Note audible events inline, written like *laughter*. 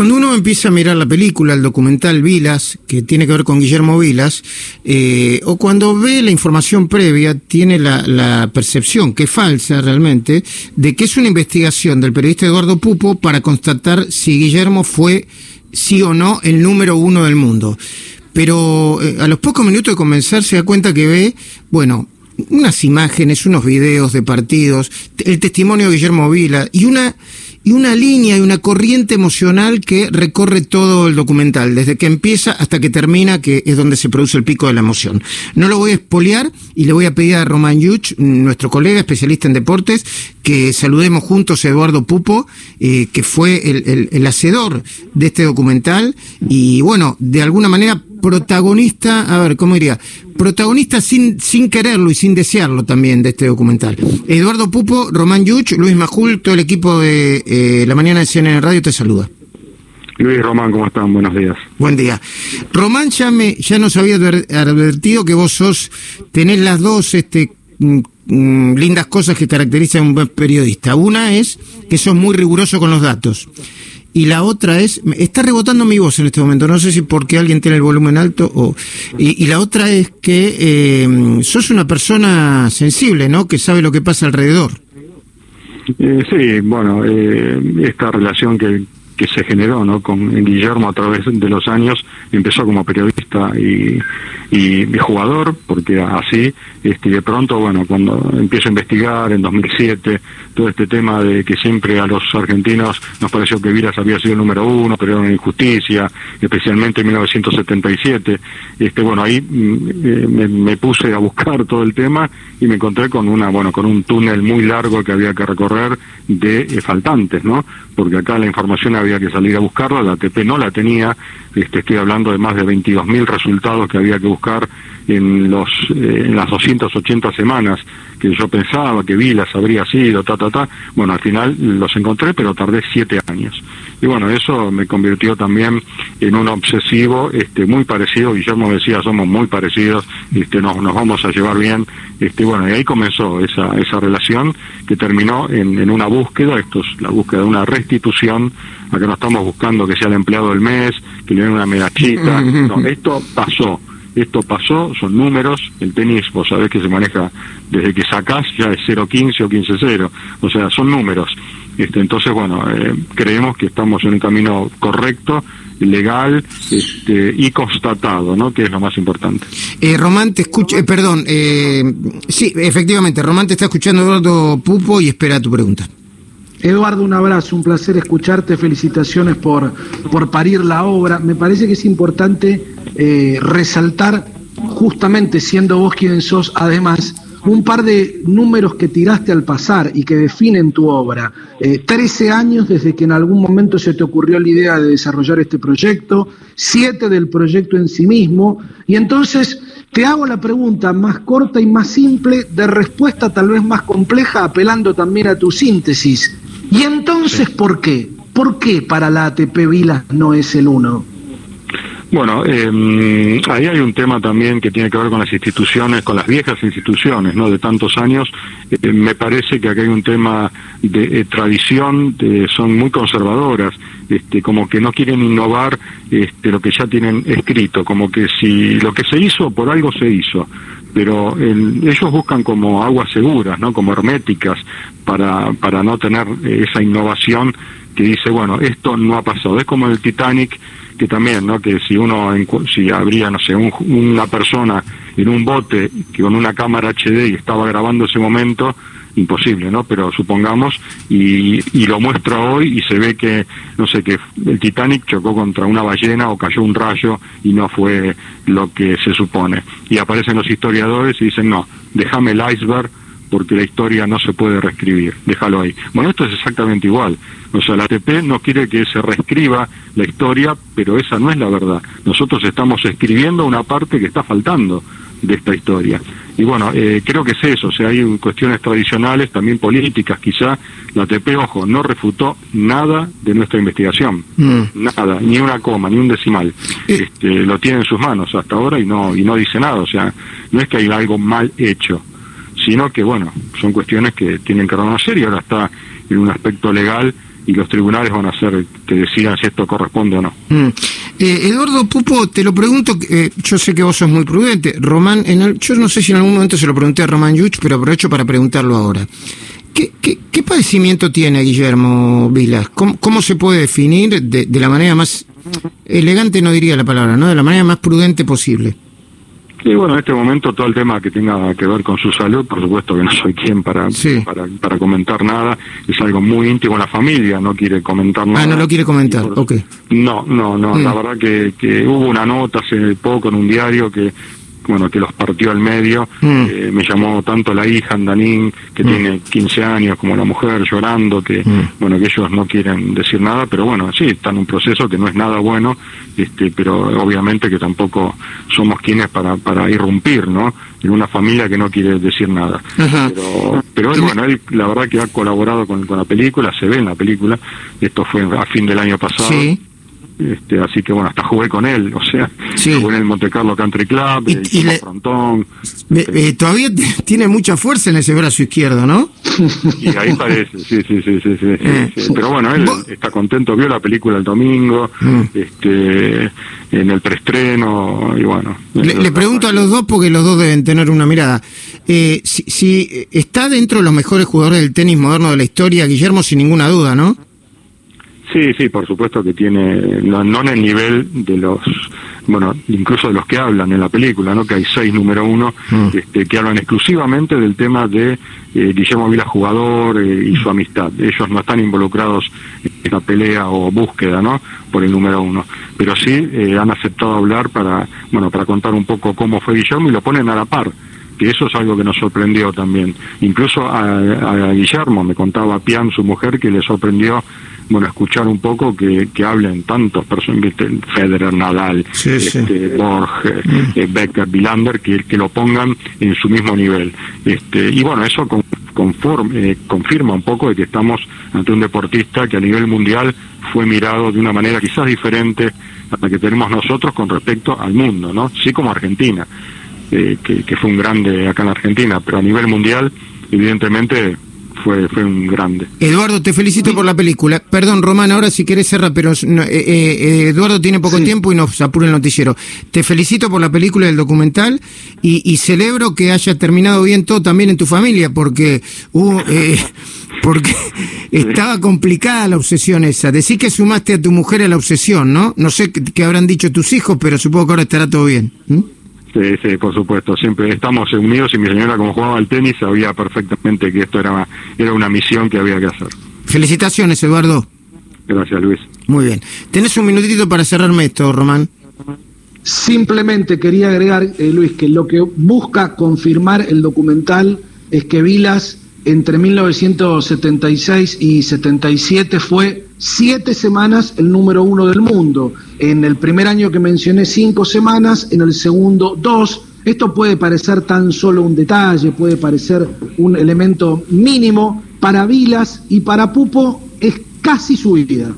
Cuando uno empieza a mirar la película, el documental Vilas, que tiene que ver con Guillermo Vilas, eh, o cuando ve la información previa, tiene la, percepción, que es falsa realmente, de que es una investigación del periodista Eduardo Pupo para constatar si Guillermo fue, sí o no, el número uno del mundo. Pero eh, a los pocos minutos de comenzar se da cuenta que ve, bueno, unas imágenes, unos videos de partidos, el testimonio de Guillermo Vila y una y una línea y una corriente emocional que recorre todo el documental, desde que empieza hasta que termina, que es donde se produce el pico de la emoción. No lo voy a espolear y le voy a pedir a Román Yuch, nuestro colega especialista en deportes, que saludemos juntos a Eduardo Pupo, eh, que fue el, el hacedor de este documental y bueno, de alguna manera protagonista, a ver, ¿cómo diría? Protagonista sin, sin quererlo y sin desearlo también de este documental. Eduardo Pupo, Román Yuch, Luis Majul, todo el equipo de eh, La Mañana de CNN Radio te saluda. Luis Román, ¿cómo están? Buenos días. Buen día. Román ya me ya nos había advertido que vos sos tenés las dos este mm, mm, lindas cosas que caracterizan a un buen periodista. Una es que sos muy riguroso con los datos y la otra es, está rebotando mi voz en este momento, no sé si porque alguien tiene el volumen alto o, y, la otra es que eh, sos una persona sensible, ¿no? Que sabe lo que pasa alrededor. Eh, sí, bueno, eh, esta relación que, que se generó ¿no? con Guillermo a través de los años, empezó como periodista y, y, jugador, porque así, este, de pronto, bueno, cuando empiezo a investigar en 2007, todo este tema de que siempre a los argentinos nos pareció que Vilas había sido el número uno, pero era una injusticia, especialmente en 1977, este, bueno, ahí mm, eh, me, me, puse a buscar todo el tema y me encontré con una, bueno, con un túnel muy largo que había que recorrer de eh, faltantes, ¿no? Porque acá la información había que salir a buscarla, la ATP no la tenía, este, estoy hablando de más de 22.000 resultados que había que buscar en, los, eh, en las 280 semanas que yo pensaba que Vilas habría sido, ta, ta. Bueno, al final los encontré, pero tardé siete años. Y bueno, eso me convirtió también en un obsesivo este, muy parecido. Guillermo decía, somos muy parecidos, este, nos, nos vamos a llevar bien. Este, bueno, y ahí comenzó esa, esa relación que terminó en, en una búsqueda, esto es la búsqueda de una restitución. Acá no estamos buscando que sea el empleado del mes, que le den una medallita. *laughs* No, esto pasó esto pasó, son números, el tenis vos sabés que se maneja desde que sacás ya es 0.15 o 15.0, o sea, son números. Este, entonces, bueno, eh, creemos que estamos en un camino correcto, legal este, y constatado, ¿no? Que es lo más importante. Eh, Román te eh, perdón, eh, sí, efectivamente, Román te está escuchando Eduardo Pupo y espera tu pregunta. Eduardo, un abrazo, un placer escucharte, felicitaciones por, por parir la obra. Me parece que es importante eh, resaltar, justamente siendo vos quien sos, además, un par de números que tiraste al pasar y que definen tu obra. Eh, trece años desde que en algún momento se te ocurrió la idea de desarrollar este proyecto, siete del proyecto en sí mismo, y entonces te hago la pregunta más corta y más simple, de respuesta tal vez más compleja, apelando también a tu síntesis. ¿Y entonces por qué? ¿Por qué para la ATP Vilas no es el uno? Bueno, eh, ahí hay un tema también que tiene que ver con las instituciones, con las viejas instituciones, ¿no? De tantos años. Eh, me parece que aquí hay un tema de eh, tradición, son muy conservadoras, este, como que no quieren innovar este, lo que ya tienen escrito, como que si lo que se hizo por algo se hizo pero ellos buscan como aguas seguras, ¿no? Como herméticas para, para no tener esa innovación que dice, bueno, esto no ha pasado. Es como el Titanic, que también, ¿no? Que si uno, si habría, no sé, una persona en un bote con una cámara HD y estaba grabando ese momento, imposible, ¿no? Pero supongamos, y, y lo muestra hoy y se ve que, no sé, que el Titanic chocó contra una ballena o cayó un rayo y no fue lo que se supone. Y aparecen los historiadores y dicen, no, déjame el iceberg porque la historia no se puede reescribir, déjalo ahí. Bueno, esto es exactamente igual. O sea, la ATP no quiere que se reescriba la historia, pero esa no es la verdad. Nosotros estamos escribiendo una parte que está faltando de esta historia. Y bueno, eh, creo que es eso, o sea, hay cuestiones tradicionales, también políticas, quizá la ATP, ojo, no refutó nada de nuestra investigación, mm. nada, ni una coma, ni un decimal. Eh. Este, lo tiene en sus manos hasta ahora y no, y no dice nada, o sea, no es que hay algo mal hecho, sino que, bueno, son cuestiones que tienen que reconocer y ahora está en un aspecto legal y los tribunales van a ser que decidan si esto corresponde o no. Mm. Eh, Eduardo Pupo, te lo pregunto, eh, yo sé que vos sos muy prudente. Román, en el, yo no sé si en algún momento se lo pregunté a Román Yuch, pero aprovecho para preguntarlo ahora. ¿Qué, qué, qué padecimiento tiene Guillermo Vilas? ¿Cómo, cómo se puede definir de, de, la manera más elegante, no diría la palabra, ¿no? de la manera más prudente posible? Sí, bueno, en este momento todo el tema que tenga que ver con su salud, por supuesto que no soy quien para, sí. para, para, comentar nada, es algo muy íntimo en la familia, no quiere comentar nada. Ah, no lo quiere comentar, por... ok. No, no, no, mm. la verdad que, que hubo una nota hace poco en un diario que bueno, que los partió al medio. Mm. Eh, me llamó tanto la hija, Andanín, que mm. tiene 15 años, como la mujer llorando, que mm. bueno, que ellos no quieren decir nada, pero bueno, sí, está en un proceso que no es nada bueno, este, pero obviamente que tampoco somos quienes para, para irrumpir, ¿no? En una familia que no quiere decir nada. Ajá. Pero, pero él, bueno, él la verdad que ha colaborado con, con la película, se ve en la película, esto fue a fin del año pasado. Sí. Este, así que bueno, hasta jugué con él, o sea, sí. jugué en el Monte Carlo Country Club, y, eh, y le, frontón. Este. Eh, todavía tiene mucha fuerza en ese brazo izquierdo, ¿no? Y ahí parece, sí, sí, sí, sí, sí, eh. sí. Pero bueno, él ¿Vos? está contento, vio la película el domingo, mm. este, en el preestreno, y bueno. Le, le, pregunto a los dos porque los dos deben tener una mirada. Eh, si, si está dentro de los mejores jugadores del tenis moderno de la historia, Guillermo, sin ninguna duda, ¿no? Sí, sí, por supuesto que tiene, no, no, en el nivel de los, bueno, incluso de los que hablan en la película, ¿no? Que hay seis número uno mm. este, que hablan exclusivamente del tema de eh, Guillermo Vila jugador eh, y su amistad. Ellos no están involucrados en la pelea o búsqueda, ¿no? Por el número uno. Pero sí eh, han aceptado hablar para, bueno, para contar un poco cómo fue Guillermo y lo ponen a la par que eso es algo que nos sorprendió también. Incluso a, a Guillermo, me contaba Pian, su mujer, que le sorprendió bueno, escuchar un poco que, que hablen tantos personas, Federer, Nadal, sí, este, sí. Borges, mm. eh, Becker, Vilander, que, que lo pongan en su mismo nivel. Este, y bueno, eso con, conforme, eh, confirma un poco de que estamos ante un deportista que a nivel mundial fue mirado de una manera quizás diferente a la que tenemos nosotros con respecto al mundo, ¿no? Sí como Argentina, eh, que, que fue un grande acá en Argentina, pero a nivel mundial, evidentemente fue, fue un grande. Eduardo, te felicito por la película. Perdón, Román, ahora si querés cerrar, pero no, eh, eh, Eduardo tiene poco sí. tiempo y nos apura el noticiero. Te felicito por la película del documental y, y, celebro que haya terminado bien todo también en tu familia, porque hubo, eh, *laughs* porque estaba complicada la obsesión esa. Decís que sumaste a tu mujer a la obsesión, ¿no? No sé qué, qué habrán dicho tus hijos, pero supongo que ahora estará todo bien. ¿Mm? Sí, sí, por supuesto. Siempre estamos unidos y mi señora, como jugaba al tenis, sabía perfectamente que esto era, era una misión que había que hacer. Felicitaciones, Eduardo. Gracias, Luis. Muy bien. ¿Tenés un minutito para cerrarme esto, Román? Simplemente quería agregar, eh, Luis, que lo que busca confirmar el documental es que Vilas entre 1976 y 77 fue siete semanas el número uno del mundo. En el primer año que mencioné cinco semanas, en el segundo dos. Esto puede parecer tan solo un detalle, puede parecer un elemento mínimo. Para Vilas y para Pupo es casi su vida.